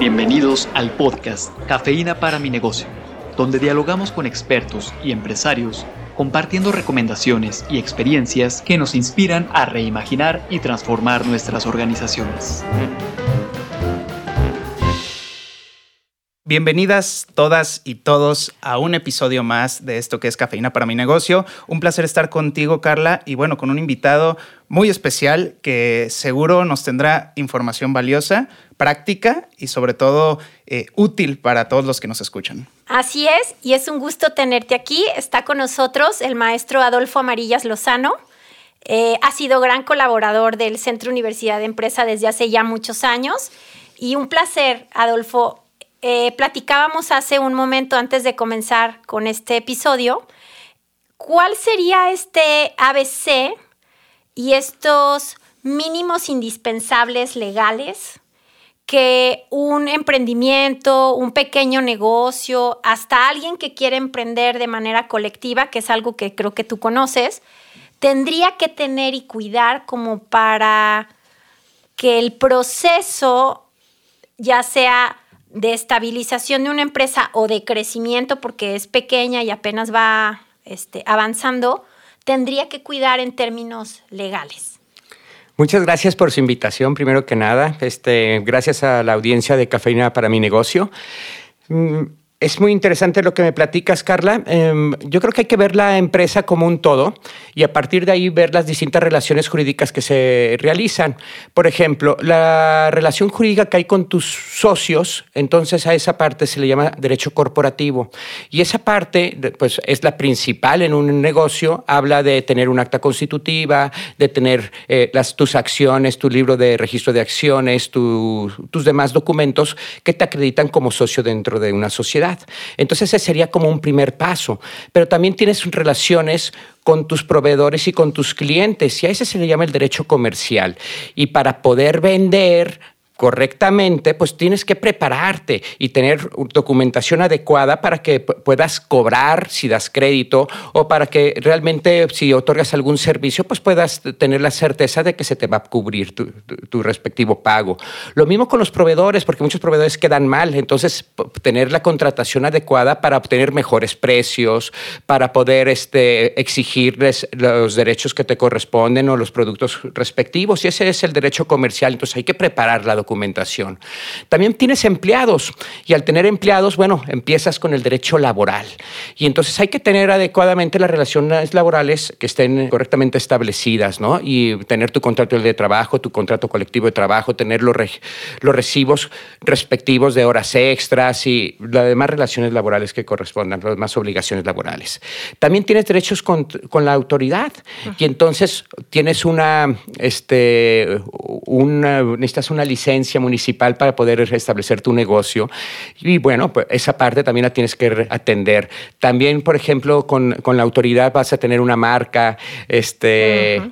Bienvenidos al podcast Cafeína para mi negocio, donde dialogamos con expertos y empresarios compartiendo recomendaciones y experiencias que nos inspiran a reimaginar y transformar nuestras organizaciones. Bienvenidas todas y todos a un episodio más de esto que es Cafeína para mi negocio. Un placer estar contigo, Carla, y bueno, con un invitado muy especial que seguro nos tendrá información valiosa, práctica y sobre todo eh, útil para todos los que nos escuchan. Así es, y es un gusto tenerte aquí. Está con nosotros el maestro Adolfo Amarillas Lozano. Eh, ha sido gran colaborador del Centro Universidad de Empresa desde hace ya muchos años. Y un placer, Adolfo, eh, platicábamos hace un momento antes de comenzar con este episodio, ¿cuál sería este ABC y estos mínimos indispensables legales que un emprendimiento, un pequeño negocio, hasta alguien que quiere emprender de manera colectiva, que es algo que creo que tú conoces, tendría que tener y cuidar como para que el proceso, ya sea de estabilización de una empresa o de crecimiento porque es pequeña y apenas va este, avanzando, tendría que cuidar en términos legales. Muchas gracias por su invitación, primero que nada. Este, gracias a la audiencia de Cafeína para mi negocio. Es muy interesante lo que me platicas, Carla. Em, yo creo que hay que ver la empresa como un todo y a partir de ahí ver las distintas relaciones jurídicas que se realizan. Por ejemplo, la relación jurídica que hay con tus socios, entonces a esa parte se le llama derecho corporativo. Y esa parte, pues, es la principal en un negocio. Habla de tener un acta constitutiva, de tener eh, las, tus acciones, tu libro de registro de acciones, tus demás documentos que te acreditan como socio dentro de una sociedad. Entonces ese sería como un primer paso. Pero también tienes relaciones con tus proveedores y con tus clientes y a ese se le llama el derecho comercial. Y para poder vender correctamente, pues tienes que prepararte y tener documentación adecuada para que puedas cobrar si das crédito o para que realmente si otorgas algún servicio, pues puedas tener la certeza de que se te va a cubrir tu, respectivo pago. Lo mismo con los proveedores, porque muchos proveedores quedan mal, entonces tener la contratación adecuada para obtener mejores precios, para poder este, exigirles los derechos que te corresponden o los productos respectivos. Y ese es el derecho comercial, entonces hay que preparar la documentación documentación. También tienes empleados y al tener empleados, bueno, empiezas con el derecho laboral. Y entonces hay que tener adecuadamente las relaciones laborales que estén correctamente establecidas, ¿no? Y tener tu contrato de trabajo, tu contrato colectivo de trabajo, tener los, los recibos respectivos de horas extras y las demás relaciones laborales que correspondan, las demás obligaciones laborales. También tienes derechos con, con la autoridad y entonces tienes una, este, una, necesitas una licencia municipal para poder establecer tu negocio. Y bueno, pues esa parte también la tienes que atender. También, por ejemplo, con, con la autoridad vas a tener una marca, este...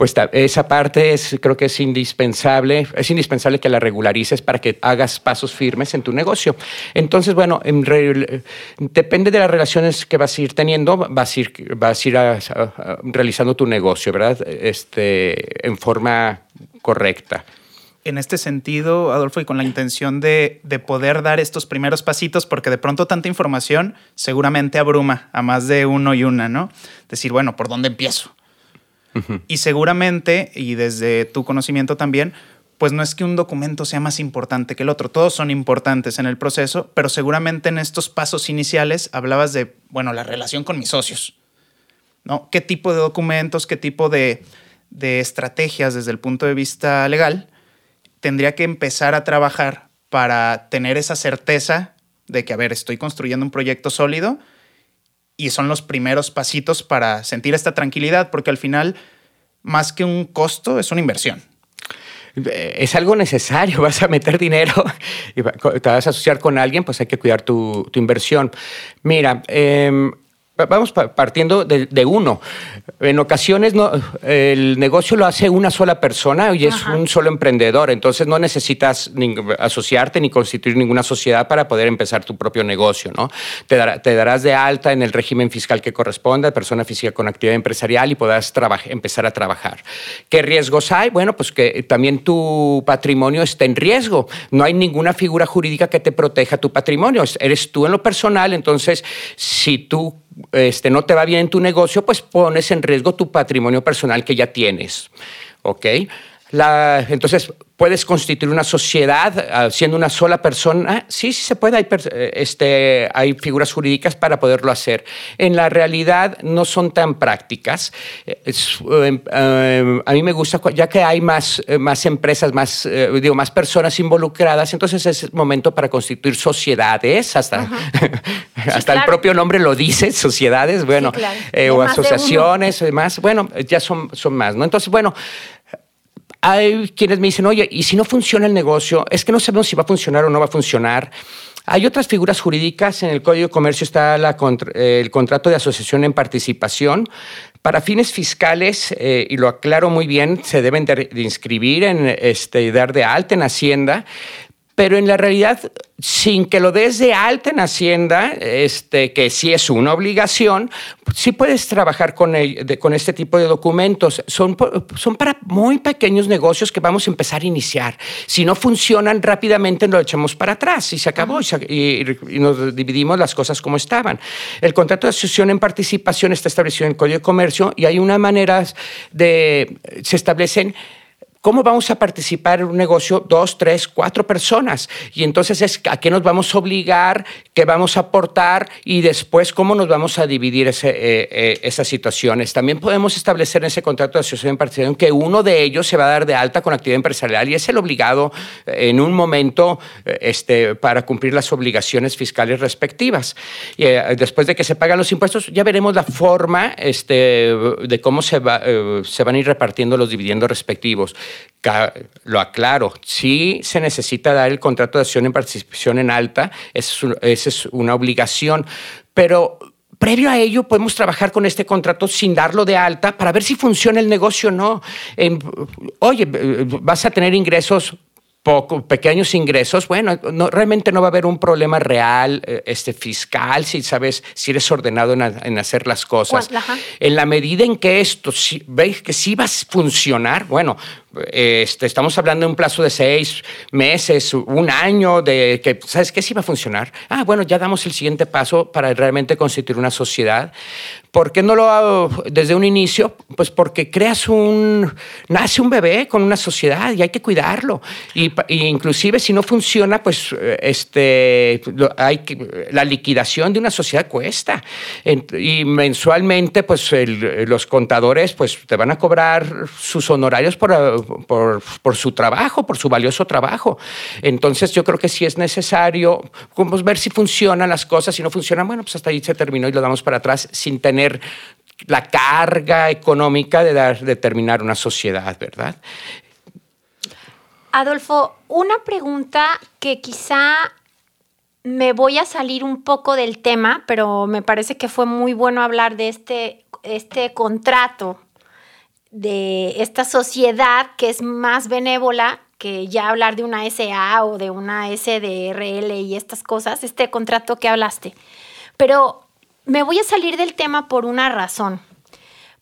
pues esa parte es, creo que es indispensable, es indispensable que la regularices para que hagas pasos firmes en tu negocio. Entonces, bueno, depende de las relaciones que vas a ir teniendo, vas a ir, vas a ir realizando tu negocio, ¿verdad? Este, en forma correcta en este sentido, Adolfo, y con la intención de, poder dar estos primeros pasitos, porque de pronto tanta información seguramente abruma a más de uno y una, ¿no? Decir, bueno, ¿por dónde empiezo? Y seguramente, y desde tu conocimiento también, pues no es que un documento sea más importante que el otro, todos son importantes en el proceso, pero seguramente en estos pasos iniciales hablabas de, bueno, la relación con mis socios, ¿no? ¿Qué tipo de documentos, qué tipo de, de estrategias desde el punto de vista legal? Tendría que empezar a trabajar para tener esa certeza de que, a ver, estoy construyendo un proyecto sólido y son los primeros pasitos para sentir esta tranquilidad, porque al final, más que un costo, es una inversión. Es algo necesario, vas a meter dinero y te vas a asociar con alguien, pues hay que cuidar tu, inversión. Mira, em, vamos partiendo de, uno. En ocasiones no, el negocio lo hace una sola persona y es un solo emprendedor, entonces no necesitas asociarte ni constituir ninguna sociedad para poder empezar tu propio negocio, ¿no? Te, te darás de alta en el régimen fiscal que corresponda, persona física con actividad empresarial y podrás empezar a trabajar. ¿Qué riesgos hay? Bueno, pues que también tu patrimonio está en riesgo. No hay ninguna figura jurídica que te proteja tu patrimonio. Eres tú en lo personal, entonces si tú este, no te va bien en tu negocio, pues pones en riesgo tu patrimonio personal que ya tienes. ¿Ok? La, entonces, ¿puedes constituir una sociedad ah, siendo una sola persona? Sí, sí se puede. Hay, eh, este, hay figuras jurídicas para poderlo hacer. En la realidad no son tan prácticas. Eh, em, em, a mí me gusta, ya que hay más, eh, más empresas, más, digo, más personas involucradas, entonces es momento para constituir sociedades, hasta, hasta el propio nombre lo dice, sociedades, bueno, o asociaciones, demás. Bueno, ya son, son más, ¿no? Entonces, bueno, hay quienes me dicen, oye, ¿y si no funciona el negocio? Es que no sabemos si va a funcionar o no va a funcionar. Hay otras figuras jurídicas. En el Código de Comercio está el contrato de asociación en participación. Para fines fiscales, eh, y lo aclaro muy bien, se deben de, inscribir en este, dar de alta en Hacienda, pero en la realidad, sin que lo des de alta en Hacienda, este, que sí es una obligación, sí puedes trabajar con, con este tipo de documentos. Son, son para muy pequeños negocios que vamos a empezar a iniciar. Si no funcionan rápidamente, lo echamos para atrás y se acabó y, y, nos dividimos las cosas como estaban. El contrato de asociación en participación está establecido en el Código de Comercio y hay una manera de, se establecen ¿Cómo vamos a participar en un negocio dos, tres, cuatro personas? Y entonces es a qué nos vamos a obligar, qué vamos a aportar y después cómo nos vamos a dividir eh, eh, esas situaciones. También podemos establecer en ese contrato de asociación en participación que uno de ellos se va a dar de alta con actividad empresarial y es el obligado eh, en un momento este, para cumplir las obligaciones fiscales respectivas. Y después de que se pagan los impuestos, ya veremos la forma este, de cómo se, va, se van a ir repartiendo los dividendos respectivos lo aclaro, si se necesita dar el contrato de acción en participación en alta, esa es una obligación, pero previo a ello podemos trabajar con este contrato sin darlo de alta para ver si funciona el negocio o no. oye, vas a tener ingresos poco, pequeños ingresos, bueno, no, realmente no va a haber un problema real eh, este, fiscal si sabes, si eres ordenado en, hacer las cosas. En la medida en que esto, si, veis que sí va a funcionar, bueno, este, estamos hablando de un plazo de seis meses, un año, de que, ¿sabes qué? Sí va a funcionar. Ah, bueno, ya damos el siguiente paso para realmente constituir una sociedad. ¿Por qué no lo hago desde un inicio? Pues porque creas un, nace un bebé con una sociedad y hay que cuidarlo. Y, inclusive si no funciona, pues este, hay que, la liquidación de una sociedad cuesta. Y mensualmente, pues los contadores, pues te van a cobrar sus honorarios por su trabajo, por su valioso trabajo. Entonces yo creo que si es necesario pues, ver si funcionan las cosas, si no funcionan, bueno, pues hasta ahí se terminó y lo damos para atrás sin tener la carga económica de, dar, de terminar una sociedad, ¿verdad? Adolfo, una pregunta que quizá me voy a salir un poco del tema, pero me parece que fue muy bueno hablar de este, este contrato de esta sociedad que es más benévola que ya hablar de una SA o de una SDRL y estas cosas, este contrato que hablaste. Pero me voy a salir del tema por una razón,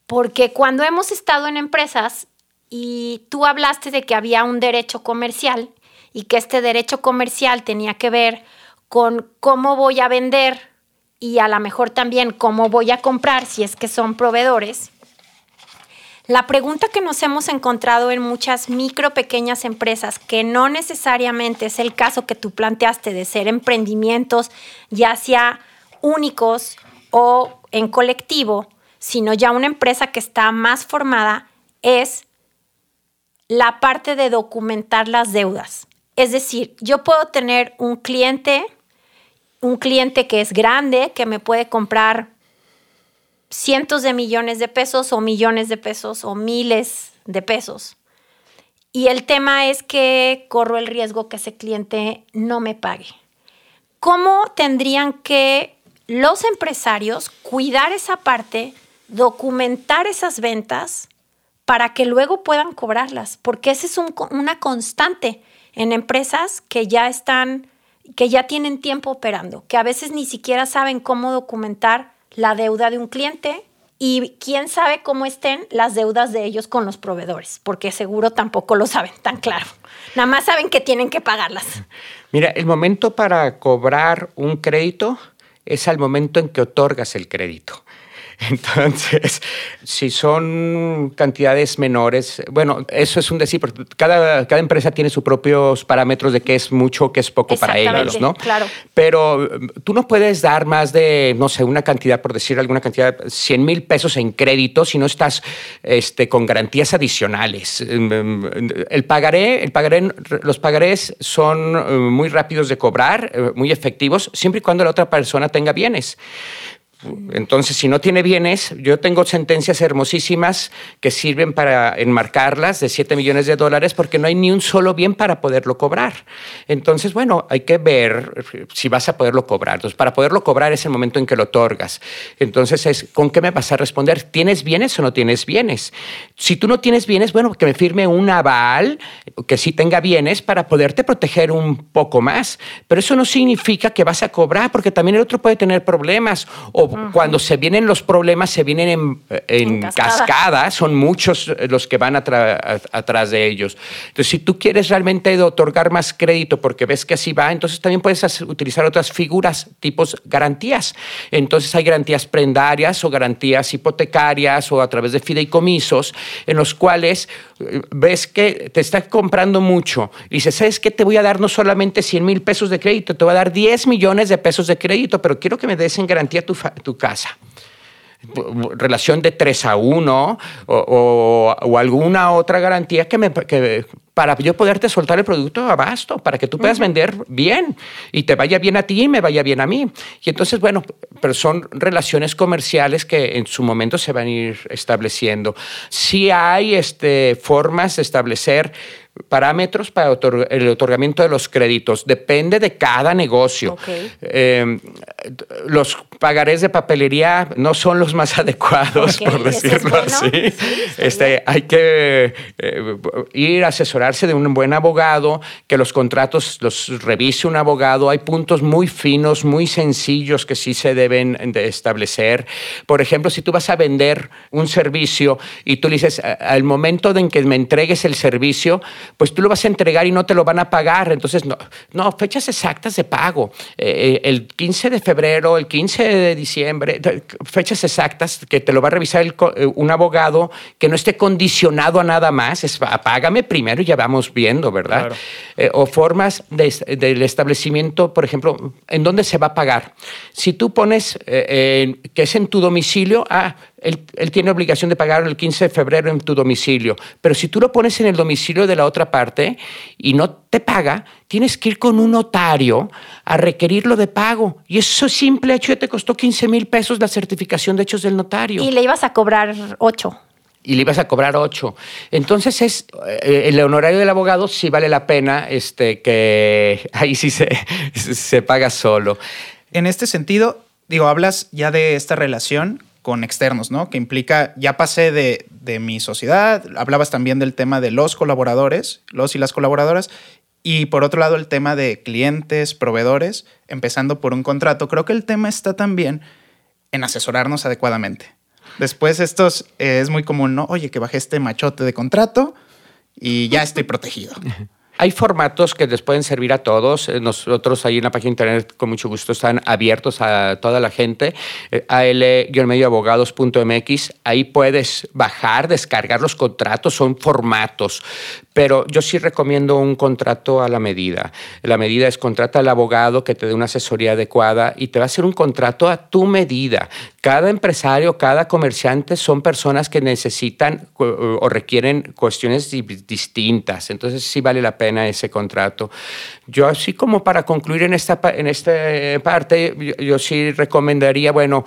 porque cuando hemos estado en empresas y tú hablaste de que había un derecho comercial y que este derecho comercial tenía que ver con cómo voy a vender y a lo mejor también cómo voy a comprar si es que son proveedores, la pregunta que nos hemos encontrado en muchas micro, pequeñas empresas, que no necesariamente es el caso que tú planteaste de ser emprendimientos, ya sea únicos o en colectivo, sino ya una empresa que está más formada, es la parte de documentar las deudas. Es decir, yo puedo tener un cliente, un cliente que es grande, que me puede comprar cientos de millones de pesos o millones de pesos o miles de pesos. Y el tema es que corro el riesgo que ese cliente no me pague. ¿Cómo tendrían que los empresarios cuidar esa parte, documentar esas ventas para que luego puedan cobrarlas, porque esa es una constante en empresas que ya están, que ya tienen tiempo operando, que a veces ni siquiera saben cómo documentar la deuda de un cliente y quién sabe cómo estén las deudas de ellos con los proveedores, porque seguro tampoco lo saben tan claro. Nada más saben que tienen que pagarlas. Mira, el momento para cobrar un crédito es al momento en que otorgas el crédito. Entonces, si son cantidades menores, bueno, eso es un decir, porque cada, cada empresa tiene sus propios parámetros de qué es mucho, qué es poco para ellos, ¿no? Claro. Pero mm, tú no puedes dar más de, no sé, una cantidad, por decir alguna cantidad, 100 mil pesos en crédito si no estás este, con garantías adicionales. Mm, mm, el pagaré, el pagaré, los pagarés son muy rápidos de cobrar, eh, muy efectivos, siempre y cuando la otra persona tenga bienes. Entonces, si no tiene bienes, yo tengo sentencias hermosísimas que sirven para enmarcarlas de 7 millones de dólares porque no hay ni un solo bien para poderlo cobrar. Entonces, bueno, hay que ver si vas a poderlo cobrar. Entonces, para poderlo cobrar es el momento en que lo otorgas. Entonces, es ¿con qué me vas a responder? ¿Tienes bienes o no tienes bienes? Si tú no tienes bienes, bueno, que me firme un aval que sí tenga bienes para poderte proteger un poco más. Pero eso no significa que vas a cobrar porque también el otro puede tener problemas cuando se vienen los problemas, se vienen en, cascada. son muchos los que van atrás de ellos. Entonces, si tú quieres realmente otorgar más crédito porque ves que así va, entonces también puedes utilizar otras figuras, tipos garantías. Entonces, hay garantías prendarias o garantías hipotecarias o a través de fideicomisos, en los cuales eh, ves que te está comprando mucho y dices, ¿sabes qué? Te voy a dar no solamente 100 mil pesos de crédito, te voy a dar 10 millones de pesos de crédito, pero quiero que me des en garantía tu, tu casa relación de 3 a 1 o, alguna otra garantía que me, para yo poderte soltar el producto a abasto, para que tú puedas vender bien y te vaya bien a ti y me vaya bien a mí. Y entonces, bueno, pero son relaciones comerciales que en su momento se van a ir estableciendo. Sí hay este, formas de establecer parámetros para el otorgamiento de los créditos. Depende de cada negocio. Eh, los pagarés de papelería no son los más adecuados, por decirlo así. este, hay que eh, ir a asesorarse de un buen abogado, que los contratos los revise un abogado. Hay puntos muy finos, muy sencillos que sí se deben de establecer. Por ejemplo, si tú vas a vender un servicio y tú le dices, al momento en que me entregues el servicio, pues tú lo vas a entregar y no te lo van a pagar. Entonces, no, no fechas exactas de pago. Eh, el 15 de febrero, el 15 de diciembre, fechas exactas que te lo va a revisar eh, un abogado que no esté condicionado a nada más. Es, págame primero y ya vamos viendo, ¿verdad? Eh, o formas del establecimiento, por ejemplo, ¿en dónde se va a pagar? Si tú pones que es en tu domicilio, ah, él, tiene obligación de pagar el 15 de febrero en tu domicilio. Pero si tú lo pones en el domicilio de la otra parte y no te paga, tienes que ir con un notario a requerirlo de pago. Y eso simple hecho ya te costó 15 mil pesos la certificación de hechos del notario. Y le ibas a cobrar 8 y le ibas a cobrar 8. Entonces es eh, el honorario del abogado sí vale la pena este, que ahí sí se, se paga solo. En este sentido, digo, hablas ya de esta relación con externos, ¿no? Que implica, ya pasé de, de mi sociedad, hablabas también del tema de los colaboradores, los y las colaboradoras, y por otro lado el tema de clientes, proveedores, empezando por un contrato. Creo que el tema está también en asesorarnos adecuadamente. Después estos eh, es muy común, ¿no? Oye, que bajé este machote de contrato y ya estoy protegido. Hay formatos que les pueden servir a todos. Eh, nosotros ahí en la página de internet con mucho gusto están abiertos a toda la gente. Eh, al-medioabogados.mx. Ahí puedes bajar, descargar los contratos. Son formatos. Pero yo sí recomiendo un contrato a la medida. La medida es contrata al abogado que te dé una asesoría adecuada y te va a hacer un contrato a tu medida. Cada empresario, cada comerciante son personas que necesitan o requieren cuestiones distintas. Entonces sí vale la pena ese contrato. Yo así como para concluir en esta, en esta parte, yo, yo sí recomendaría, bueno,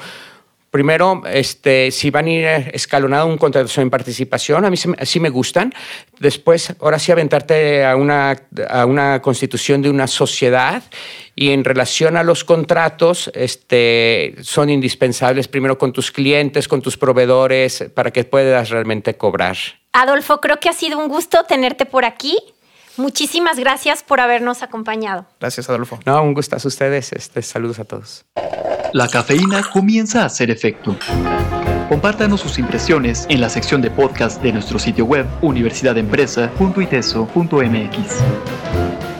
Primero, este, si van a ir escalonado un contrato en participación, a mí sí, me gustan. Después, ahora sí aventarte a una, a una constitución de una sociedad y en relación a los contratos, este, son indispensables primero con tus clientes, con tus proveedores, para que puedas realmente cobrar. Adolfo, creo que ha sido un gusto tenerte por aquí. Muchísimas gracias por habernos acompañado. Gracias, Adolfo. No, un gusto a ustedes. Este, saludos a todos. La cafeína comienza a hacer efecto. Compártanos sus impresiones en la sección de podcast de nuestro sitio web universidadempresa.iteso.mx.